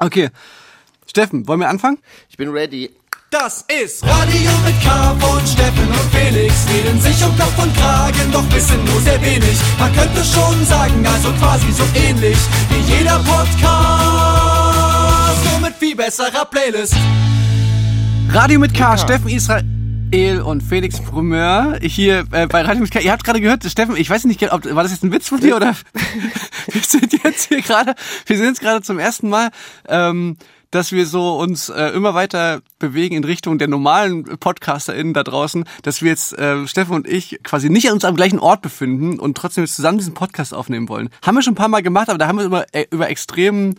Okay. Steffen, wollen wir anfangen? Ich bin ready. Das ist Radio mit K von Steffen und Felix. Reden sich um Kopf und Kragen, doch wissen nur sehr wenig. Man könnte schon sagen, also quasi so ähnlich wie jeder Podcast. Nur mit viel besserer Playlist. Radio mit K, Steffen Israel und Felix Brumeur hier äh, bei Radio K. Ihr habt gerade gehört, Steffen, ich weiß nicht, ob war das jetzt ein Witz von dir oder wir sind jetzt hier gerade, wir sind jetzt gerade zum ersten Mal ähm, dass wir so uns äh, immer weiter bewegen in Richtung der normalen PodcasterInnen da draußen, dass wir jetzt, äh, Steffen und ich, quasi nicht uns am gleichen Ort befinden und trotzdem jetzt zusammen diesen Podcast aufnehmen wollen. Haben wir schon ein paar Mal gemacht, aber da haben wir über, äh, über extrem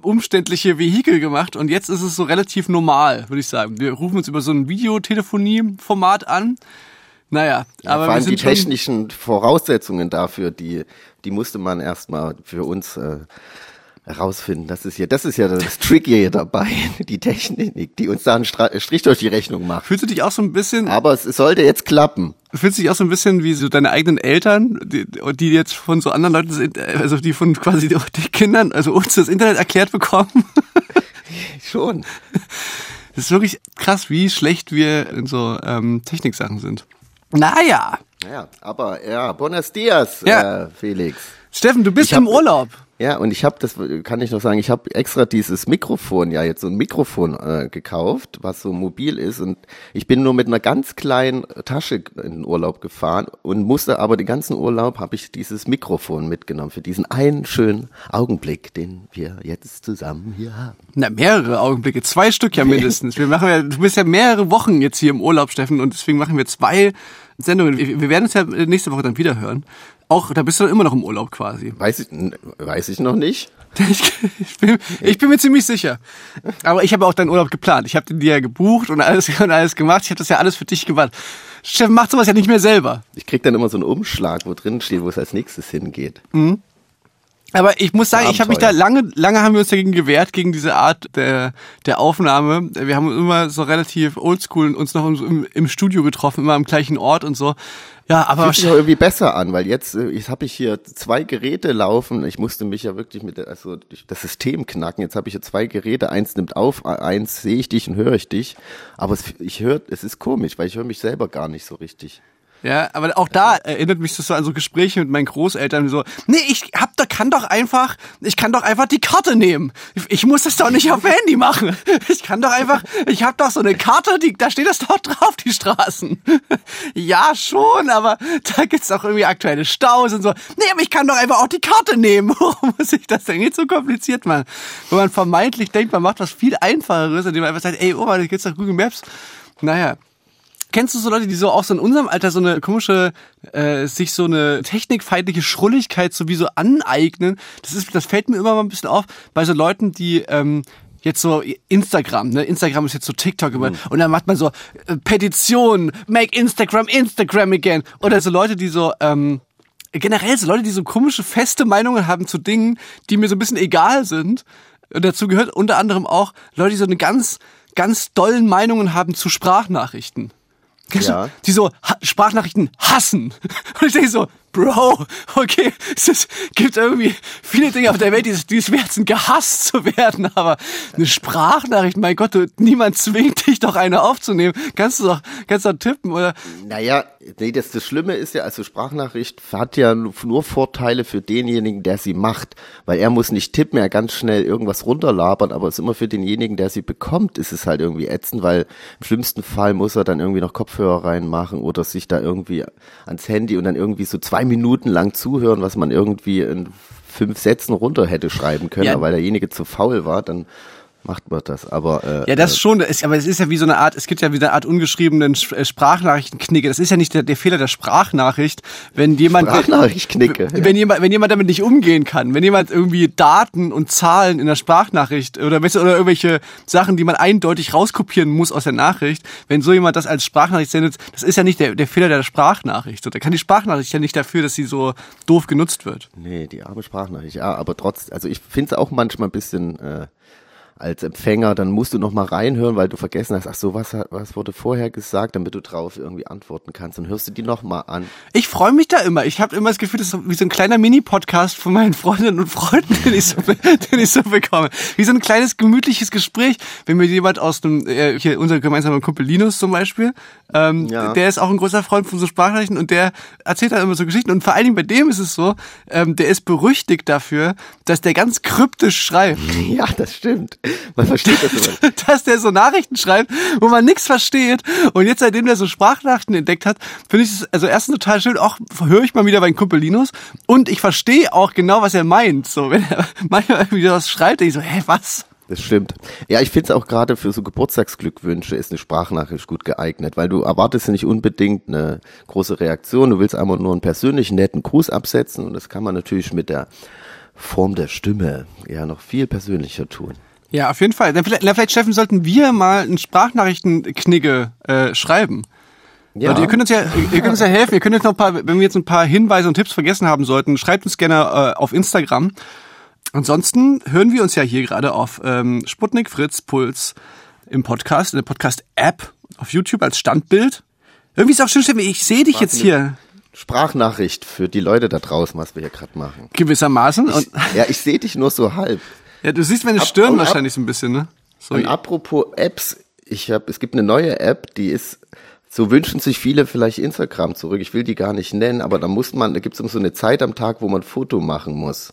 umständliche Vehikel gemacht und jetzt ist es so relativ normal, würde ich sagen. Wir rufen uns über so ein Videotelefonie-Format an. Naja, Ja, aber vor allem die technischen Voraussetzungen dafür, die, die musste man erstmal für uns äh, herausfinden. Das ist ja, das ist ja das Tricky dabei, die Technik, die uns da einen Strich durch die Rechnung macht. fühlst du dich auch so ein bisschen, Aber es, sollte jetzt klappen. fühlst du dich auch so ein bisschen wie so deine eigenen Eltern, die, die jetzt von so anderen Leuten, sind, äh, also die von quasi die Kindern, also uns das Internet erklärt bekommen? Schon. Das ist wirklich krass, wie schlecht wir in so ähm, Techniksachen sind. Naja. Ja, aber ja, Buenos Dias, Ja. Äh, Felix. Steffen, du bist hab- im Urlaub. Ja, und ich habe, das kann ich noch sagen, ich habe extra dieses Mikrofon, ja jetzt so ein Mikrofon äh, gekauft, was so mobil ist und ich bin nur mit einer ganz kleinen Tasche in den Urlaub gefahren und musste aber den ganzen Urlaub habe ich dieses Mikrofon mitgenommen für diesen einen schönen Augenblick, den wir jetzt zusammen hier haben. Na, mehrere Augenblicke, zwei Stück ja mindestens. Wir machen ja, du bist ja mehrere Wochen jetzt hier im Urlaub, Steffen, und deswegen machen wir zwei Sendungen. Wir, werden uns ja nächste Woche dann wieder hören. Auch, da bist du dann immer noch im Urlaub quasi. Weiß ich, weiß ich noch nicht. Ich, ich, bin, ich bin mir ziemlich sicher. Aber ich habe auch deinen Urlaub geplant. Ich habe den dir ja gebucht und alles, und alles gemacht. Ich habe das ja alles für dich gemacht. Steffen macht sowas ja nicht mehr selber. Ich krieg dann immer so einen Umschlag, wo drin steht, wo es als nächstes hingeht. Aber ich muss sagen, ich habe mich da lange, lange haben wir uns dagegen gewehrt, gegen diese Art der, der Aufnahme. Wir haben immer so relativ oldschool uns noch im, im Studio getroffen, immer am gleichen Ort und so. Ja, aber Fühlt sich auch irgendwie besser an, weil jetzt äh, ich habe ich hier zwei Geräte laufen. Ich musste mich ja wirklich mit also das System knacken. Jetzt habe ich hier zwei Geräte. Eins nimmt auf, eins sehe ich dich und höre ich dich. Aber es, ich höre, es ist komisch, weil ich höre mich selber gar nicht so richtig. Ja, aber auch da erinnert mich das so an so Gespräche mit meinen Großeltern, so, nee, ich hab da kann doch einfach, ich kann doch einfach die Karte nehmen. Ich, muss das doch nicht auf Handy machen. Ich kann doch einfach, ich hab doch so eine Karte, die, da steht das doch drauf, die Straßen. Ja, schon, aber da gibt's auch irgendwie aktuelle Staus und so. Nee, aber ich kann doch einfach auch die Karte nehmen. Warum muss ich das denn jetzt so kompliziert machen? Wo man vermeintlich denkt, man macht was viel einfacheres, indem man einfach sagt, ey, Oma, da gibt's doch Google Maps. Naja. Kennst du so Leute, die so auch so in unserem Alter so eine komische, äh, sich so eine technikfeindliche Schrulligkeit sowieso aneignen? Das ist, das fällt mir immer mal ein bisschen auf bei so Leuten, die ähm, jetzt so Instagram, ne? Instagram ist jetzt so TikTok geworden und dann macht man so äh, Petition, make Instagram Instagram again oder so Leute, die so ähm, generell so Leute, die so komische feste Meinungen haben zu Dingen, die mir so ein bisschen egal sind. Und dazu gehört unter anderem auch Leute, die so eine ganz, ganz dollen Meinungen haben zu Sprachnachrichten. Kennst Ja. du, die so ha Sprachnachrichten hassen. Und ich denke so, Bro, okay, es ist, gibt irgendwie viele Dinge auf der Welt, die es, die sind, gehasst zu werden, aber eine Sprachnachricht, mein Gott, du, niemand zwingt dich doch eine aufzunehmen. Kannst du doch, kannst du doch tippen, oder? Naja, nee, das, das Schlimme ist ja, also Sprachnachricht hat ja nur Vorteile für denjenigen, der sie macht, weil er muss nicht tippen, er ganz schnell irgendwas runterlabern, aber es ist immer für denjenigen, der sie bekommt, ist es halt irgendwie ätzend, weil im schlimmsten Fall muss er dann irgendwie noch Kopfhörer reinmachen oder sich da irgendwie ans Handy und dann irgendwie so zwei Minuten lang zuhören, was man irgendwie in fünf Sätzen runter hätte schreiben können, Ja. aber weil derjenige zu faul war, dann macht man das. Aber äh, Ja, das schon, das ist, aber es ist ja wie so eine Art, es gibt ja wie so eine Art ungeschriebenen Sch- äh, Sprachnachrichtenknicke. Das ist ja nicht der, der Fehler der Sprachnachricht, wenn jemand Sprachnachricht-Knicke, ja. wenn jemand wenn jemand damit nicht umgehen kann, wenn jemand irgendwie Daten und Zahlen in der Sprachnachricht oder weißt du, oder irgendwelche Sachen, die man eindeutig rauskopieren muss aus der Nachricht, wenn so jemand das als Sprachnachricht sendet, das ist ja nicht der, der Fehler der Sprachnachricht. So, da kann die Sprachnachricht ja nicht dafür, dass sie so doof genutzt wird. Nee, die arme Sprachnachricht. Ja, aber trotz, also ich finde es auch manchmal ein bisschen äh, als Empfänger, dann musst du noch mal reinhören, weil du vergessen hast, ach so, was, hat- was wurde vorher gesagt, damit du drauf irgendwie antworten kannst. Dann hörst du die noch mal an. Ich freue mich da immer. Ich habe immer das Gefühl, das ist wie so ein kleiner Mini-Podcast von meinen Freundinnen und Freunden, den ich, so, den ich so bekomme. Wie so ein kleines gemütliches Gespräch, wenn mir jemand aus dem, äh, hier unser gemeinsamer Kumpel Linus zum Beispiel, ähm, Ja. der ist auch ein großer Freund von so Sprachnachrichten und der erzählt dann immer so Geschichten. Und vor allen Dingen bei dem ist es so, ähm, der ist berüchtigt dafür, dass der ganz kryptisch schreibt. Ja, das stimmt. Man versteht das immer. dass der so Nachrichten schreibt, wo man nichts versteht. Und jetzt, seitdem der so Sprachnachrichten entdeckt hat, finde ich es also erstens total schön, auch höre ich mal wieder meinen Kumpel Linus und ich verstehe auch genau, was er meint. So, wenn er manchmal irgendwie was schreibt, denke ich so, hä, was? Das stimmt. Ja, ich finde es auch gerade für so Geburtstagsglückwünsche ist eine Sprachnachricht gut geeignet, weil du erwartest ja nicht unbedingt eine große Reaktion. Du willst einfach nur einen persönlichen, netten Gruß absetzen und das kann man natürlich mit der Form der Stimme ja noch viel persönlicher tun. Ja, auf jeden Fall. Dann vielleicht, vielleicht, Steffen, sollten wir mal einen Sprachnachrichtenknigge äh, schreiben. Ja, Leute, ihr könnt uns ja, ihr könnt uns ja helfen. Ihr könnt uns noch ein paar, wenn wir jetzt ein paar Hinweise und Tipps vergessen haben sollten, schreibt uns gerne äh, auf Instagram. Ansonsten hören wir uns ja hier gerade auf ähm, Sputnik, Fritz, Puls im Podcast, in der Podcast-App, auf YouTube als Standbild. Irgendwie ist auch schön, Steffen, ich sehe dich jetzt hier Sprachnachricht für die Leute da draußen, was wir hier gerade machen. gewissermaßen. Und, Ja, ich sehe dich nur so halb. Ja, du siehst meine Ab- Stirn und ab- wahrscheinlich so ein bisschen, ne? So, Und apropos Apps, ich habe, es gibt eine neue App, die ist, so wünschen sich viele vielleicht Instagram zurück. Ich will die gar nicht nennen, aber da muss man, da gibt es so eine Zeit am Tag, wo man Foto machen muss.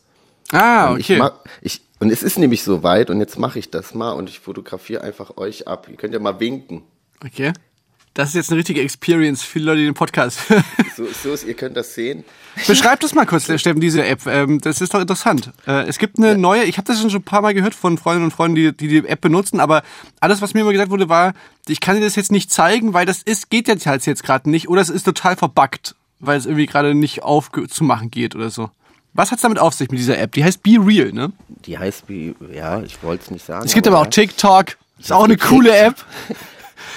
ah, Und Ich okay. mag, ich, und es ist nämlich so weit und jetzt mache ich das mal und ich fotografiere einfach euch ab. Ihr könnt ja mal winken. Okay. Das ist jetzt eine richtige Experience für die Leute, die den Podcast So, so ist, ihr könnt das sehen. Beschreib das mal kurz, Steffen, diese App. Ähm, das ist doch interessant. Äh, es gibt eine neue, ich habe das schon ein paar Mal gehört von Freundinnen und Freunden, die, die die App benutzen, aber alles, was mir immer gesagt wurde, war, ich kann dir das jetzt nicht zeigen, weil das ist, geht jetzt halt jetzt gerade nicht oder es ist total verbuggt, weil es irgendwie gerade nicht aufzumachen geht oder so. Was hat's damit auf sich mit dieser App? Die heißt Be Real, ne? Die heißt wie, ja, ich wollte es nicht sagen. Es gibt aber auch ja. TikTok. Ist auch eine coole App.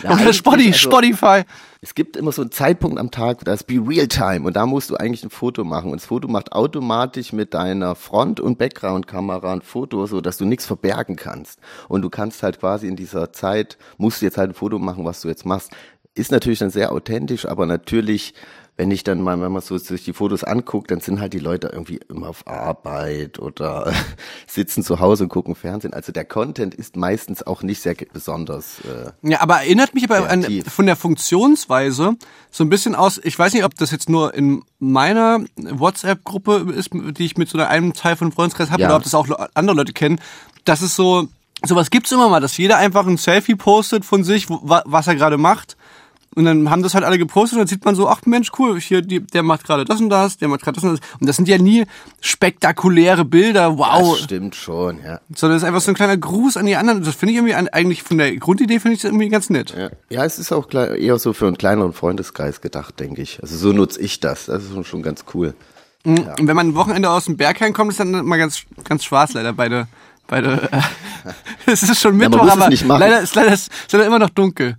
Oder Spotify. also- Spotify. Es gibt immer so einen Zeitpunkt am Tag, das ist Be Real Time und da musst du eigentlich ein Foto machen und das Foto macht automatisch mit deiner Front- und Background-Kamera ein Foto, so dass du nichts verbergen kannst und du kannst halt quasi in dieser Zeit, musst du jetzt halt ein Foto machen, was du jetzt machst. Ist natürlich dann sehr authentisch, aber natürlich, wenn ich dann mal, wenn man so sich die Fotos anguckt, dann sind halt die Leute irgendwie immer auf Arbeit oder sitzen zu Hause und gucken Fernsehen. Also der Content ist meistens auch nicht sehr besonders. Äh, Ja, aber erinnert mich aber an, von der Funktionsweise so ein bisschen aus, ich weiß nicht, ob das jetzt nur in meiner WhatsApp-Gruppe ist, die ich mit so einem Teil von Freundeskreis habe, Ja. oder ob das auch andere Leute kennen, das ist so, sowas gibt's immer mal, dass jeder einfach ein Selfie postet von sich, was er gerade macht. Und dann haben das halt alle gepostet und dann sieht man so, ach Mensch, cool, hier, die, der macht gerade das und das, der macht gerade das und das. Und das sind ja nie spektakuläre Bilder, wow. Das stimmt schon, ja. Sondern es ist einfach so ein kleiner Gruß an die anderen. Das finde ich irgendwie an, eigentlich von der Grundidee finde ich das irgendwie ganz nett. Ja, ja es ist auch eher so für einen kleineren Freundeskreis gedacht, denke ich. Also so nutze ich das. Das ist schon ganz cool. Und wenn man ein Wochenende aus dem Berg heimkommt, ist dann immer ganz, ganz schwarz leider beide. beide äh, es ist schon Mittwoch, es aber leider ist leider, ist leider immer noch dunkel.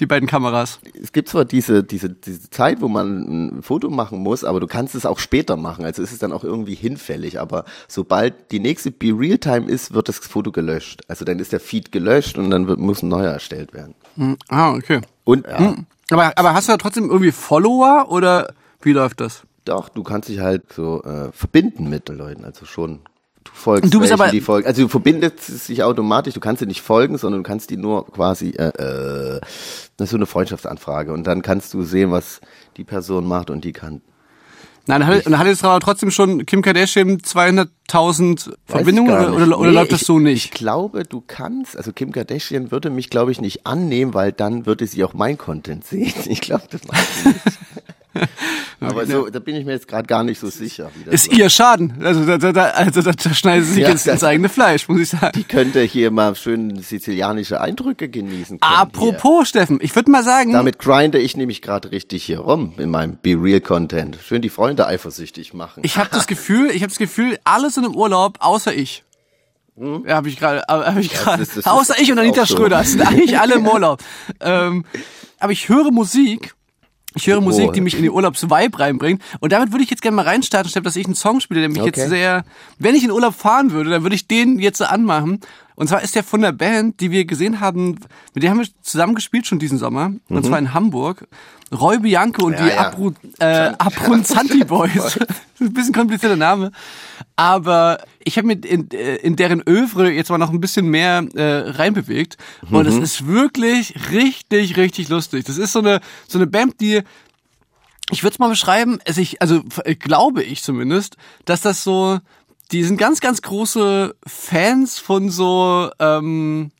Die beiden Kameras. Es gibt zwar diese, diese, diese Zeit, wo man ein Foto machen muss, aber du kannst es auch später machen. Also ist es dann auch irgendwie hinfällig. Aber sobald die nächste Be Real Time ist, wird das Foto gelöscht. Also dann ist der Feed gelöscht und dann wird, muss ein neuer erstellt werden. Hm, Ah, okay. Und ja, Aber, aber hast du da trotzdem irgendwie Follower oder wie läuft das? doch, du kannst dich halt so äh, verbinden mit den Leuten. Also schon. Du folgst Du bist welchen, aber- die folgen. Also du verbindest es sich automatisch, du kannst sie nicht folgen, sondern du kannst die nur quasi, äh, äh, das ist so eine Freundschaftsanfrage und dann kannst du sehen, was die Person macht und die kann. Nein, dann hat, dann hat jetzt aber trotzdem schon Kim Kardashian 200.000 Weiß ich Verbindungen oder, oder, oder Nee, läuft das ich, so Ich nicht? glaube, du kannst, also Kim Kardashian würde mich, glaube ich, nicht annehmen, weil dann würde sie auch mein Content sehen. Ich glaube, das macht sie nicht. Aber so, da bin ich mir jetzt gerade gar nicht so sicher. Ist wird. ihr Schaden. Also da, da, da, also da, da schneidet sie sich Ja, ins, ins das- eigene Fleisch, muss ich sagen. Die könnte hier mal schön sizilianische Eindrücke genießen. können hier. Apropos, Steffen, ich würde mal sagen, Damit grinde ich nämlich gerade richtig hier rum in meinem Be Real Content. Schön die Freunde eifersüchtig machen. ich habe das Gefühl, ich habe das Gefühl, alle sind im Urlaub, außer ich. Ja, habe ich gerade, habe ich gerade, außer ich und Anita so. Schröder, es sind eigentlich alle im Urlaub. ähm, aber ich höre Musik. Ich höre Musik, die mich in die Urlaubsvibe reinbringt. Und damit würde ich jetzt gerne mal reinstarten, statt dass ich einen Song spiele, der mich Okay. jetzt sehr, wenn ich in Urlaub fahren würde, dann würde ich den jetzt so anmachen. Und zwar ist der von der Band, die wir gesehen haben, mit der haben wir zusammen gespielt schon diesen Sommer. Und zwar in Hamburg. Roy Bianco und Ja, die ja. Abru, äh, Abrunzanti Boys. ein bisschen komplizierter Name. Aber ich habe mich in, äh, in deren Övre jetzt mal noch ein bisschen mehr äh, reinbewegt. Und es ist wirklich richtig, richtig lustig. Das ist so eine, so eine Band, die ich würde es mal beschreiben, also ich, also glaube ich zumindest, dass das so, die sind ganz, ganz große Fans von so, ähm,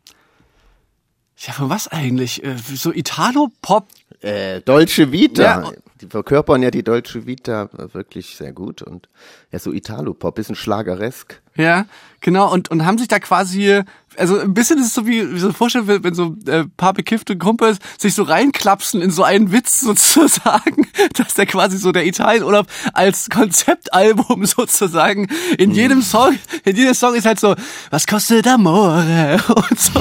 ja, von was eigentlich? Äh, So Italo-Pop. Äh, Dolce Vita. Ja, die verkörpern ja die Dolce Vita wirklich sehr gut und ja, so Italo-Pop, bisschen schlageresk. Ja, genau, und, und haben sich da quasi, also ein bisschen ist es so wie, wie so vorstellen, wenn, so äh, paar bekiffte Kumpels sich so reinklapsen in so einen Witz sozusagen, dass der quasi so der Italienurlaub als Konzeptalbum sozusagen in jedem Song, in jedem Song ist halt so, was kostet Amore und so.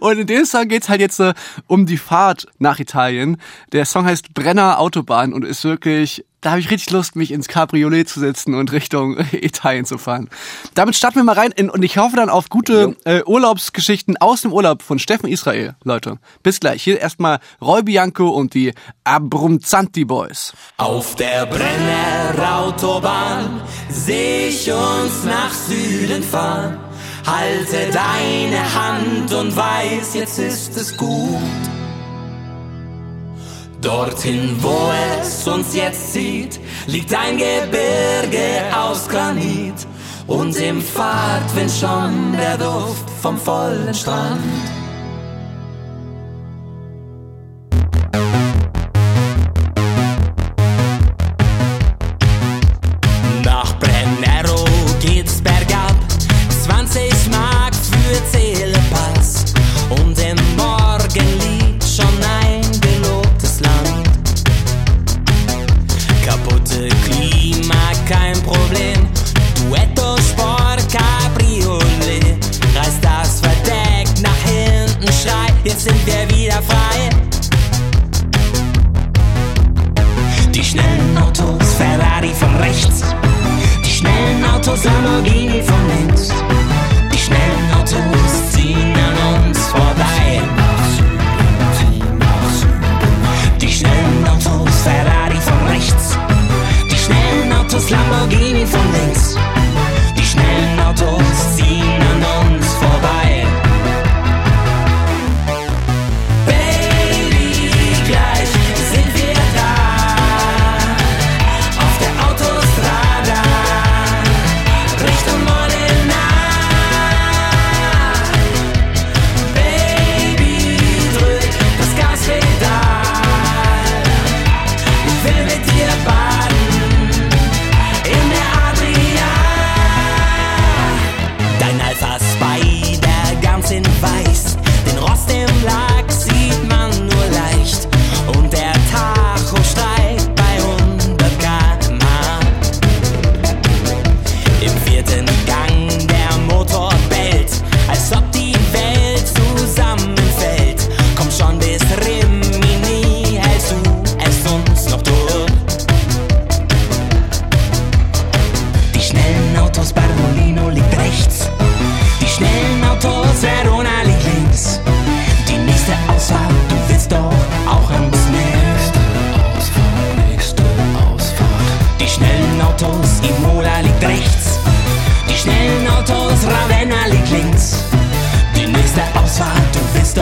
Und in dem Song geht's halt jetzt äh, um die Fahrt nach Italien. Der Song heißt Brenner Autobahn und ist wirklich, da habe ich richtig Lust, mich ins Cabriolet zu setzen und Richtung Italien zu fahren. Damit starten wir mal rein in, und ich hoffe dann auf gute äh, Urlaubsgeschichten aus dem Urlaub von Steffen Israel, Leute. Bis gleich. Hier erstmal Roy Bianco und die Abrunzanti Boys. Auf der Brennerautobahn seh ich uns nach Süden fahren. Halte deine Hand und weiß, jetzt ist es gut. Dorthin, wo es uns jetzt zieht, liegt ein Gebirge aus Granit. Und im Fahrtwind schon der Duft vom vollen Strand.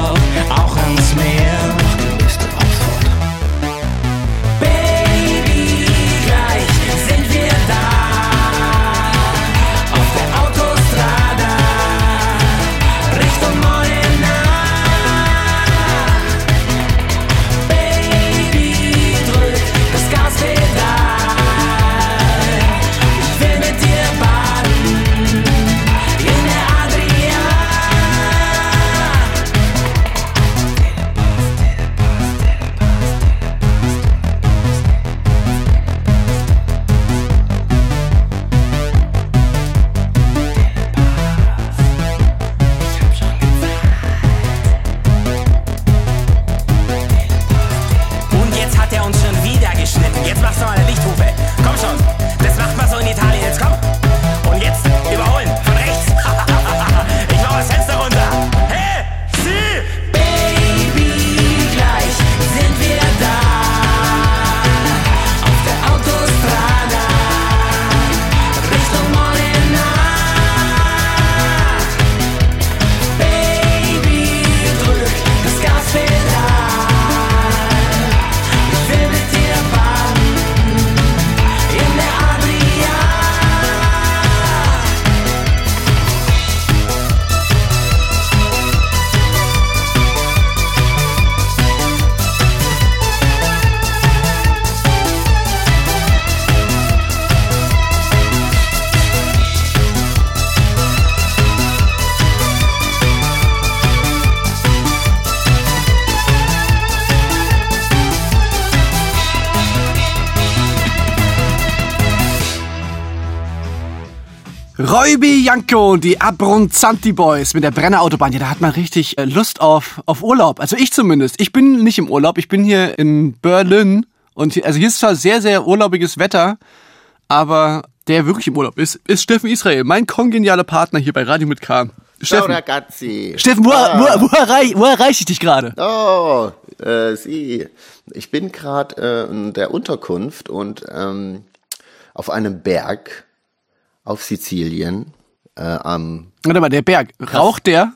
I'll Räubi Janko und die Abronzanti Boys mit der Brennerautobahn. Ja, da hat man richtig äh, Lust auf, auf Urlaub. Also ich zumindest. Ich bin nicht im Urlaub. Ich bin hier in Berlin. Und hier, also hier ist zwar sehr, sehr urlaubiges Wetter, aber der wirklich im Urlaub ist, ist Steffen Israel, mein kongenialer Partner hier bei Radio mit K. Steffen. Steffen wo, Ah. wo, wo, erreich, wo erreiche ich dich gerade? Oh, äh, Sie. Ich bin gerade äh, in der Unterkunft und ähm, auf einem Berg auf Sizilien äh, am Warte mal, der Berg, raucht der?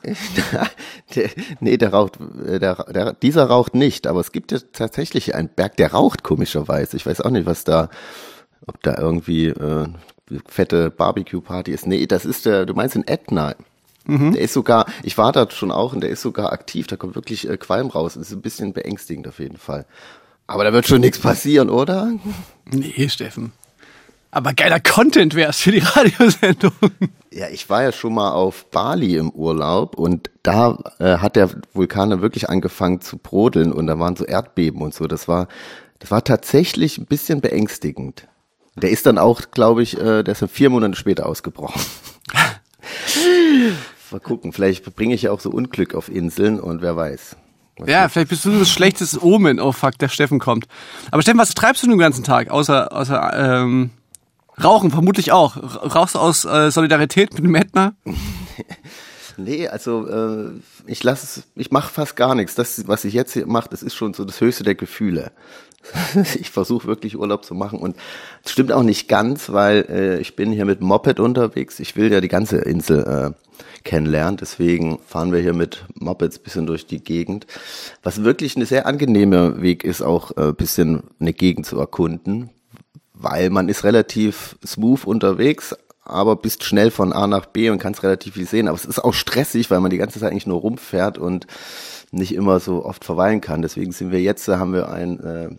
der, nee, der raucht, äh, der, der, dieser raucht nicht, aber es gibt ja tatsächlich einen Berg, der raucht komischerweise. Ich weiß auch nicht, was da, ob da irgendwie äh, fette Barbecue-Party ist. Nee, das ist der, du meinst den Ätna. Der ist sogar, ich war da schon auch und der ist sogar aktiv, da kommt wirklich äh, Qualm raus. Das ist ein bisschen beängstigend auf jeden Fall. Aber da wird schon nichts passieren, oder? Nee, Steffen. Aber geiler Content wär's für die Radiosendung. Ja, ich war ja schon mal auf Bali im Urlaub und da äh, hat der Vulkan dann wirklich angefangen zu brodeln und da waren so Erdbeben und so. Das war, das war tatsächlich ein bisschen beängstigend. Der ist dann auch, glaube ich, äh, der ist dann vier Monate später ausgebrochen. mal gucken, vielleicht bringe ich ja auch so Unglück auf Inseln und wer weiß. Ja, vielleicht bist du das schlechteste Omen. Oh fuck, der Steffen kommt. Aber Steffen, was treibst du den ganzen Tag? Außer, außer ähm, Rauchen, vermutlich auch. Rauchst du aus äh, Solidarität mit dem Ätna? Nee, also äh, ich lasse ich mache fast gar nichts. Das, was ich jetzt hier mache, das ist schon so das höchste der Gefühle. ich versuche wirklich Urlaub zu machen und es stimmt auch nicht ganz, weil äh, ich bin hier mit Moped unterwegs. Ich will ja die ganze Insel äh, kennenlernen, deswegen fahren wir hier mit Mopeds bisschen durch die Gegend. Was wirklich ein sehr angenehmer Weg ist, auch äh, bisschen eine Gegend zu erkunden, weil man ist relativ smooth unterwegs, aber bist schnell von A nach B und kannst relativ viel sehen. Aber es ist auch stressig, weil man die ganze Zeit eigentlich nur rumfährt und nicht immer so oft verweilen kann. Deswegen sind wir jetzt, äh, haben wir ein äh,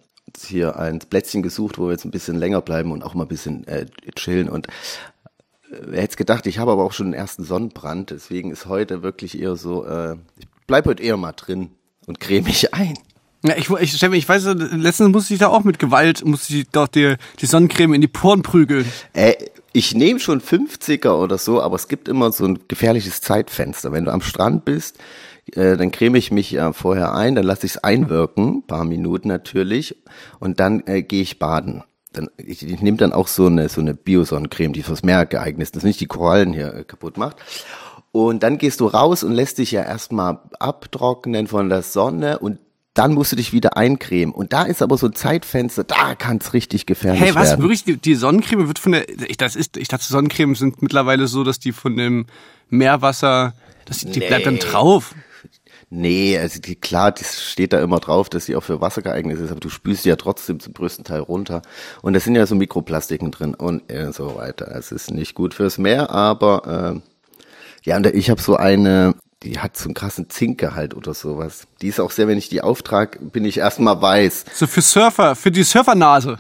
hier ein Plätzchen gesucht, wo wir jetzt ein bisschen länger bleiben und auch mal ein bisschen äh, chillen. Und äh, wer hätte gedacht, ich habe aber auch schon den ersten Sonnenbrand, deswegen ist heute wirklich eher so, äh, ich bleib heute eher mal drin und creme mich ein. Ja, ich, ich, Steffen, ich weiß, letztens musste ich da auch mit Gewalt, musste ich doch die, die Sonnencreme in die Poren prügeln. Äh, ich nehme schon 50er oder so, aber es gibt immer so ein gefährliches Zeitfenster. Wenn du am Strand bist, äh, dann creme ich mich äh, vorher ein, dann lasse ich es einwirken, paar Minuten natürlich, und dann äh, gehe ich baden. Dann, ich, ich nehme dann auch so eine so eine Biosonnencreme, die fürs Meer geeignet ist, dass nicht die Korallen hier äh, kaputt macht. Und dann gehst du raus und lässt dich ja erstmal abtrocknen von der Sonne und dann musst du dich wieder eincremen. Und da ist aber so ein Zeitfenster, da kann es richtig gefährlich Hey, was? werden. Wirklich? Die, die Sonnencreme wird von der. Ich, das ist, ich dachte, Sonnencreme sind mittlerweile so, dass die von dem Meerwasser. Das, die bleibt dann Nee. drauf. Nee, also die, klar, das steht da immer drauf, dass sie auch für Wasser geeignet ist, aber du spülst sie ja trotzdem zum größten Teil runter. Und da sind ja so Mikroplastiken drin und äh, so weiter. Es ist nicht gut fürs Meer, aber äh, ja, und ich habe so eine, die hat so einen krassen Zinkgehalt oder sowas. Die ist auch sehr, wenn ich die auftrage, bin ich erstmal weiß. So für Surfer, für die Surfernase.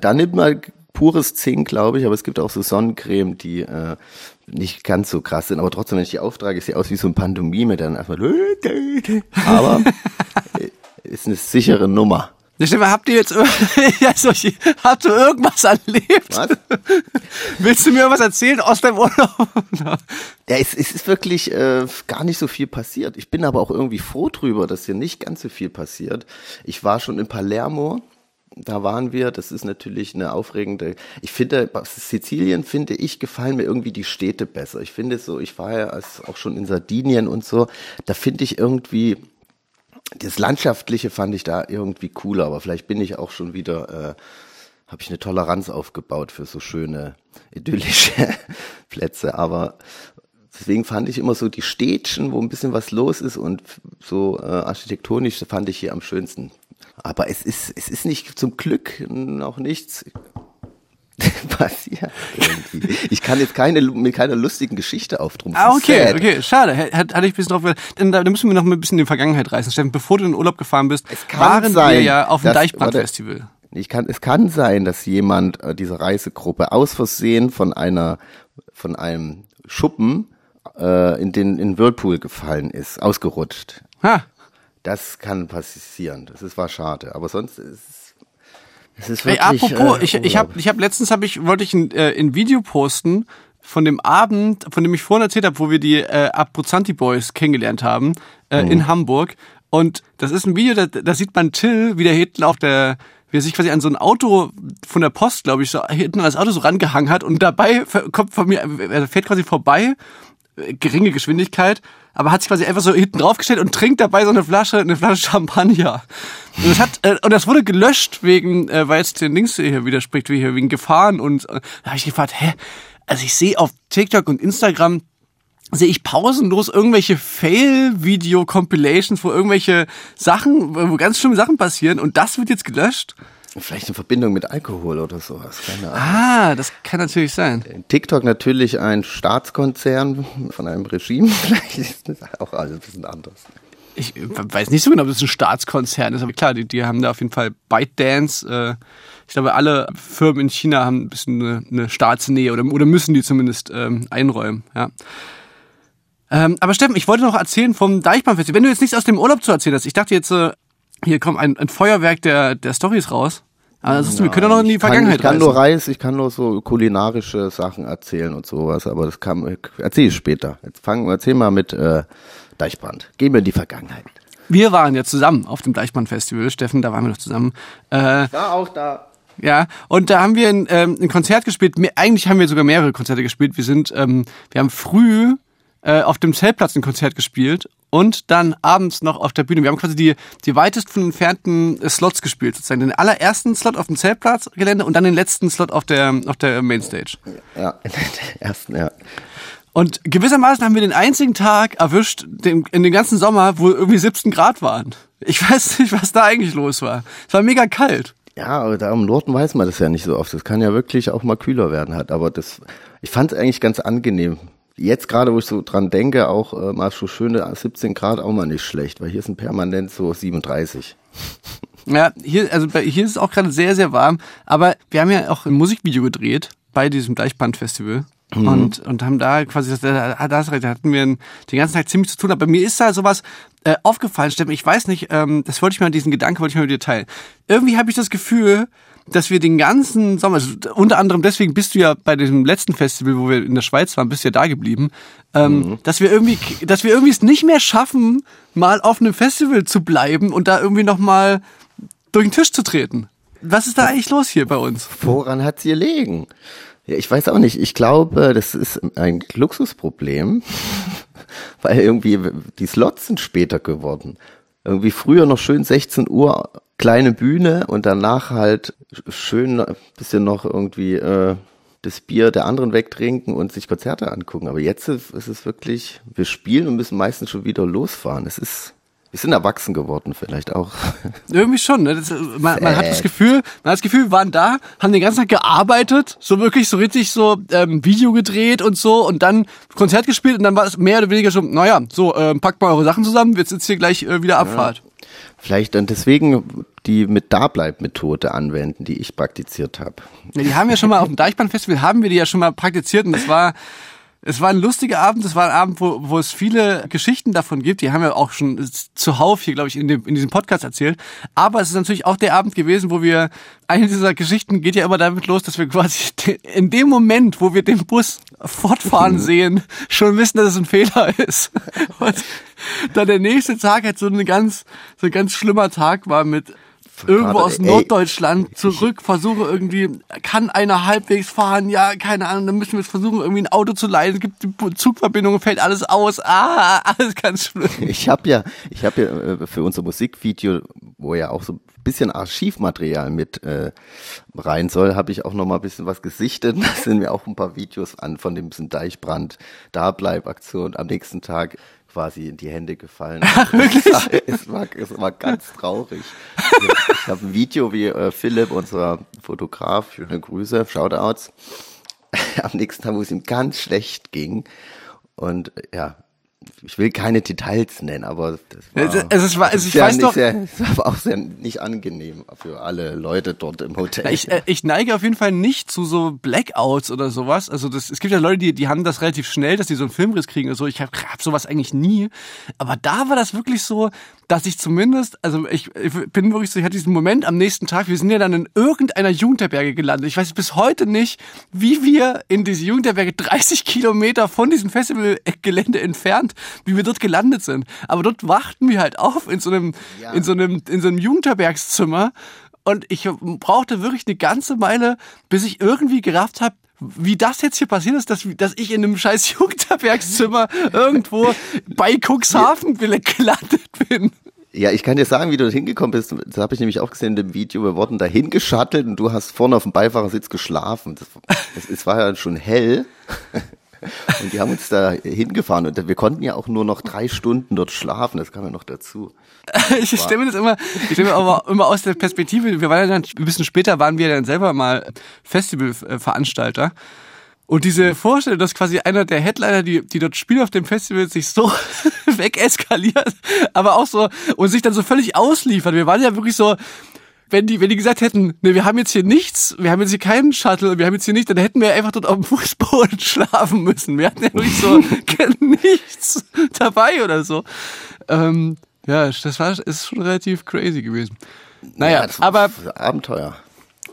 Da nimmt man pures Zink, glaube ich, aber es gibt auch so Sonnencreme, die äh, nicht ganz so krass sind, aber trotzdem, wenn ich die auftrage, ist sie aus wie so ein Pantomime, dann erstmal, aber ist eine sichere Nummer. Ja, habt ihr jetzt ja, solche, habt ihr irgendwas erlebt? Was? Willst du mir was erzählen aus deinem Urlaub? Ja, es, es ist wirklich äh, gar nicht so viel passiert. Ich bin aber auch irgendwie froh drüber, dass hier nicht ganz so viel passiert. Ich war schon in Palermo, da waren wir. Das ist natürlich eine aufregende. Ich finde, Sizilien finde ich gefallen mir irgendwie die Städte besser. Ich finde so, ich war ja auch schon in Sardinien und so. Da finde ich irgendwie das Landschaftliche fand ich da irgendwie cooler, aber vielleicht bin ich auch schon wieder, äh, habe ich eine Toleranz aufgebaut für so schöne idyllische Plätze. Aber deswegen fand ich immer so die Städtchen, wo ein bisschen was los ist und so äh, architektonisch fand ich hier am schönsten. Aber es ist, es ist nicht zum Glück noch nichts passiert. Irgendwie. Ich kann jetzt keine, mit keiner lustigen Geschichte auftrumpfen. Ah, okay, Sad. okay, schade. Hat, hatte ich ein bisschen drauf. Dann, da müssen wir noch mal ein bisschen in die Vergangenheit reisen. Steffen, bevor du in den Urlaub gefahren bist, Es waren wir sein, ja auf dem Deichbrandfestival. Ich kann, es kann sein, dass jemand äh, diese Reisegruppe aus Versehen von einer, von einem Schuppen äh, in den in Whirlpool gefallen ist, ausgerutscht. Ha. Das kann passieren. Das ist war schade, aber sonst ist es ist Ey, wirklich. apropos, äh, ich, ich habe ich hab letztens hab ich wollte ich ein, äh, ein Video posten von dem Abend, von dem ich vorhin erzählt habe, wo wir die äh, Abruzzanti Boys kennengelernt haben äh, in Hamburg. Und das ist ein Video, da, da sieht man Till, wie der hinten auf der wie er sich quasi an so ein Auto von der Post, glaube ich, so hinten an das Auto so rangehangen hat und dabei kommt von mir, er fährt quasi vorbei, geringe Geschwindigkeit, aber hat sich quasi einfach so hinten draufgestellt und trinkt dabei so eine Flasche, eine Flasche Champagner. Und das hat, äh, und das wurde gelöscht wegen, äh, weil jetzt den Links hier widerspricht, wegen Gefahren und äh, da habe ich gefragt, hä? Also ich sehe auf TikTok und Instagram sehe ich pausenlos irgendwelche Fail-Video-Compilations, wo irgendwelche Sachen, wo ganz schlimme Sachen passieren und das wird jetzt gelöscht. Vielleicht in Verbindung mit Alkohol oder sowas, keine Ahnung. Ah, das kann natürlich sein. TikTok natürlich ein Staatskonzern von einem Regime. Vielleicht ist das auch alles ein bisschen anders. Ich weiß nicht so genau, ob das ein Staatskonzern ist, aber klar, die, die haben da auf jeden Fall ByteDance. Äh, ich glaube, alle Firmen in China haben ein bisschen eine, eine Staatsnähe oder, oder müssen die zumindest ähm, einräumen. Ja. Ähm, aber Steffen, ich wollte noch erzählen vom Deichbahnfestival. Wenn du jetzt nichts aus dem Urlaub zu erzählen hast, ich dachte jetzt, äh, hier kommt ein, ein Feuerwerk der, der Stories raus. Also, wir können doch noch in die Vergangenheit kann, Ich kann nur Reis, ich kann nur so kulinarische Sachen erzählen und sowas, aber das kann, erzähl ich später. Jetzt fangen wir, erzähl mal mit äh, Deichbrand. Gehen wir in die Vergangenheit. Wir waren ja zusammen auf dem Deichbrand-Festival, Steffen, da waren wir noch zusammen. Äh, war auch da. Ja, und da haben wir ein, ähm, ein Konzert gespielt. Eigentlich haben wir sogar mehrere Konzerte gespielt. Wir sind, ähm, wir haben früh äh, auf dem Zeltplatz ein Konzert gespielt und dann abends noch auf der Bühne. Wir haben quasi die, die weitest von entfernten Slots gespielt, sozusagen. Den allerersten Slot auf dem Zeltplatzgelände und dann den letzten Slot auf der, auf der Mainstage. Ja, den ersten, ja. Und gewissermaßen haben wir den einzigen Tag erwischt, den, in den ganzen Sommer, wo irgendwie 17 Grad waren. Ich weiß nicht, was da eigentlich los war. Es war mega kalt. Ja, aber da im Norden weiß man das ja nicht so oft. Das kann ja wirklich auch mal kühler werden hat. Aber das, ich fand es eigentlich ganz angenehm jetzt gerade, wo ich so dran denke, auch äh, mal so schöne 17 Grad auch mal nicht schlecht, weil hier sind permanent so 37. Ja, hier, also bei, hier ist es auch gerade sehr, sehr warm. Aber wir haben ja auch ein Musikvideo gedreht bei diesem Gleichbandfestival. Mhm. Und, und haben da quasi, da, da hast recht, da hatten wir den ganzen Tag ziemlich zu tun. Aber mir ist da sowas äh, aufgefallen, Steffen. Ich weiß nicht, ähm, das wollte ich mal, diesen Gedanken wollte ich mal mit dir teilen. Irgendwie habe ich das Gefühl, dass wir den ganzen Sommer, also unter anderem deswegen bist du ja bei diesem letzten Festival, wo wir in der Schweiz waren, bist du ja da geblieben, ähm, mhm. dass wir irgendwie, dass wir irgendwie es nicht mehr schaffen, mal auf einem Festival zu bleiben und da irgendwie noch mal durch den Tisch zu treten. Was ist da eigentlich los hier bei uns? Woran hat's hier liegen? Ja, ich weiß auch nicht. Ich glaube, das ist ein Luxusproblem, weil irgendwie die Slots sind später geworden. Irgendwie früher noch schön 16 Uhr kleine Bühne und danach halt schön ein bisschen noch irgendwie äh, das Bier der anderen wegtrinken und sich Konzerte angucken. Aber jetzt ist es wirklich, wir spielen und müssen meistens schon wieder losfahren. Es ist, wir sind erwachsen geworden vielleicht auch. Irgendwie schon. Ne? Das, man, man, hat das Gefühl, man hat das Gefühl, wir waren da, haben den ganzen Tag gearbeitet, so wirklich so richtig so ähm, Video gedreht und so und dann Konzert gespielt und dann war es mehr oder weniger so, naja, so ähm, packt mal eure Sachen zusammen, jetzt ist hier gleich äh, wieder Abfahrt. Ja. Vielleicht dann deswegen die mit Dableib-Methode anwenden, die ich praktiziert habe. Ja, die haben wir schon mal auf dem Deichbahnfestival, haben wir die ja schon mal praktiziert und das war es war ein lustiger Abend, es war ein Abend, wo, wo es viele Geschichten davon gibt. Die haben wir auch schon zuhauf hier, glaube ich, in, dem, in diesem Podcast erzählt. Aber es ist natürlich auch der Abend gewesen, wo wir, eine dieser Geschichten geht ja immer damit los, dass wir quasi in dem Moment, wo wir den Bus fortfahren sehen, schon wissen, dass es ein Fehler ist. Und dann der nächste Tag halt so ein ganz, so ein ganz schlimmer Tag war mit irgendwo aus Norddeutschland zurück, versuche irgendwie, kann einer halbwegs fahren? Ja, keine Ahnung, dann müssen wir jetzt versuchen, irgendwie ein Auto zu leiten. Es gibt die Zugverbindungen, fällt alles aus. Ah, alles ganz schlimm. Ich habe ja, ich habe ja äh, für unser Musikvideo, wo ja auch so ein bisschen Archivmaterial mit äh, rein soll, habe ich auch noch mal ein bisschen was gesichtet. Da sind mir auch ein paar Videos an von dem bisschen Deichbrand, da bleib Aktion am nächsten Tag quasi in die Hände gefallen. Ach, wirklich? Es war, es war ganz traurig. Ich habe ein Video, wie äh, Philipp, unser Fotograf, schöne Grüße, Shoutouts, am nächsten Tag, wo es ihm ganz schlecht ging. Und ja, ich will keine Details nennen, aber das war, Es- es ist- es- ich weiß doch- sehr, es war auch sehr nicht angenehm für alle Leute dort im Hotel. Ich, äh, ich neige auf jeden Fall nicht zu so Blackouts oder sowas. Also das, es gibt ja Leute, die, die haben das relativ schnell, dass die so einen Filmriss kriegen oder so. Ich habe hab sowas eigentlich nie. Aber da war das wirklich so, dass ich zumindest, also ich, ich bin wirklich so, ich hatte diesen Moment am nächsten Tag, wir sind ja dann in irgendeiner Jugendherberge gelandet. Ich weiß bis heute nicht, wie wir in diese Jugendherberge 30 Kilometer von diesem Festivalgelände entfernt, wie wir dort gelandet sind. Aber dort wachten wir halt auf in so einem, Ja. in so einem, in so einem Jugendherbergszimmer. Und ich brauchte wirklich eine ganze Meile, bis ich irgendwie gerafft habe, wie das jetzt hier passiert ist, dass, dass ich in einem scheiß Jugendherbergszimmer irgendwo bei Cuxhaven gelandet bin. Ja, ich kann dir sagen, wie du hingekommen bist. Das habe ich nämlich auch gesehen in dem Video. Wir wurden dahin geschattelt und du hast vorne auf dem Beifahrersitz geschlafen. Das, das, es war ja schon hell. Und die haben uns da hingefahren und wir konnten ja auch nur noch drei Stunden dort schlafen. Das kam ja noch dazu. Ich stelle mir das immer, ich stelle mir aber immer aus der Perspektive, wir waren ja dann, ein bisschen später waren wir dann selber mal Festivalveranstalter. Und diese Vorstellung, dass quasi einer der Headliner, die, die dort spielen auf dem Festival, sich so wegeskaliert, aber auch so, und sich dann so völlig ausliefert. Wir waren ja wirklich so, wenn die, wenn die gesagt hätten, ne, wir haben jetzt hier nichts, wir haben jetzt hier keinen Shuttle, wir haben jetzt hier nichts, dann hätten wir einfach dort auf dem Fußboden schlafen müssen. Wir hatten ja wirklich so nichts dabei oder so. Ähm, ja, das war, ist schon relativ crazy gewesen. Naja, war aber Abenteuer.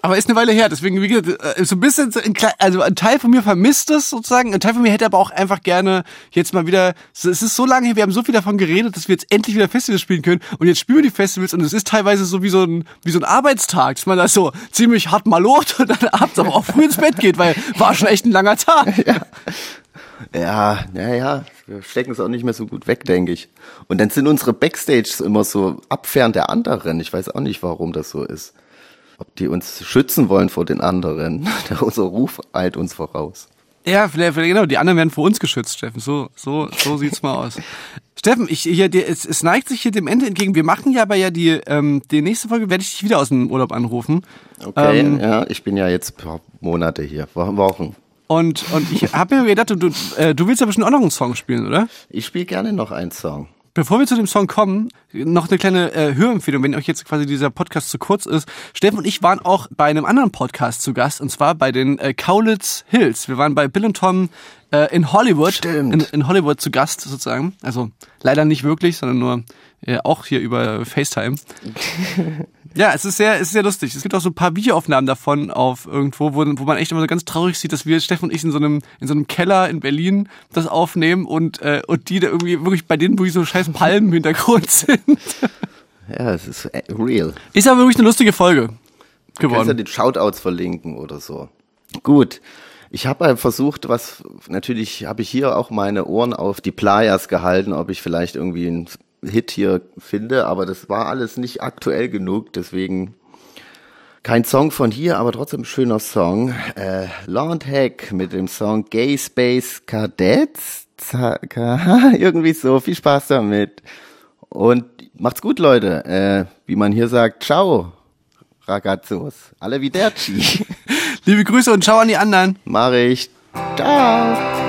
Aber ist eine Weile her, deswegen, wie gesagt, äh, so ein bisschen, so ein also ein Teil von mir vermisst es sozusagen, ein Teil von mir hätte aber auch einfach gerne jetzt mal wieder, es ist so lange her, wir haben so viel davon geredet, dass wir jetzt endlich wieder Festivals spielen können und jetzt spielen wir die Festivals und es ist teilweise so wie so ein, wie so ein Arbeitstag, dass man da so ziemlich hart mal lobt und dann abends aber auch früh ins Bett geht, weil war schon echt ein langer Tag. Ja, naja, wir stecken es auch nicht mehr so gut weg, denke ich. Und dann sind unsere Backstages immer so abfern der anderen. Ich weiß auch nicht, warum das so ist. Ob die uns schützen wollen vor den anderen. Unser Ruf eilt uns voraus. Ja, vielleicht, vielleicht genau, die anderen werden vor uns geschützt, Steffen. So, so, so sieht's mal aus. Steffen, ich hier, dir, es, es neigt sich hier dem Ende entgegen. Wir machen ja aber ja die, ähm, die nächste Folge werde ich dich wieder aus dem Urlaub anrufen. Okay, Ähm, ja, ich bin ja jetzt paar Monate hier, Wo- Wochen. Und, und ich habe mir gedacht, du, du, äh, du willst ja bestimmt auch noch einen Song spielen, oder? Ich spiele gerne noch einen Song. Bevor wir zu dem Song kommen, noch eine kleine äh, Hörempfehlung, wenn euch jetzt quasi dieser Podcast zu kurz ist. Steffen und ich waren auch bei einem anderen Podcast zu Gast, und zwar bei den äh, Kaulitz Hills. Wir waren bei Bill und Tom äh, in Hollywood, Stimmt. in, in Hollywood zu Gast sozusagen. Also leider nicht wirklich, sondern nur äh, auch hier über FaceTime. Ja, es ist sehr, es ist sehr lustig. Es gibt auch so ein paar Videoaufnahmen davon auf irgendwo, wo, wo man echt immer so ganz traurig sieht, dass wir, Steffen und ich, in so einem, in so einem Keller in Berlin das aufnehmen und, äh, und die da irgendwie wirklich bei denen wirklich so scheiß Palmen im Hintergrund sind. Ja, es ist äh, real. Ist aber wirklich eine lustige Folge Kannst ja geworden. den Shoutouts verlinken oder so. Gut. Ich habe versucht, was natürlich habe ich hier auch meine Ohren auf die Playas gehalten, ob ich vielleicht irgendwie einen Hit hier finde, aber das war alles nicht aktuell genug, deswegen kein Song von hier, aber trotzdem schöner Song. Äh, Laurent Heck mit dem Song Gay Space Cadets. Irgendwie so. Viel Spaß damit. Und macht's gut, Leute. Äh, wie man hier sagt, ciao, ragazzos. Alle Arrivederci. Liebe Grüße und ciao an die anderen. Mach ich. Ciao.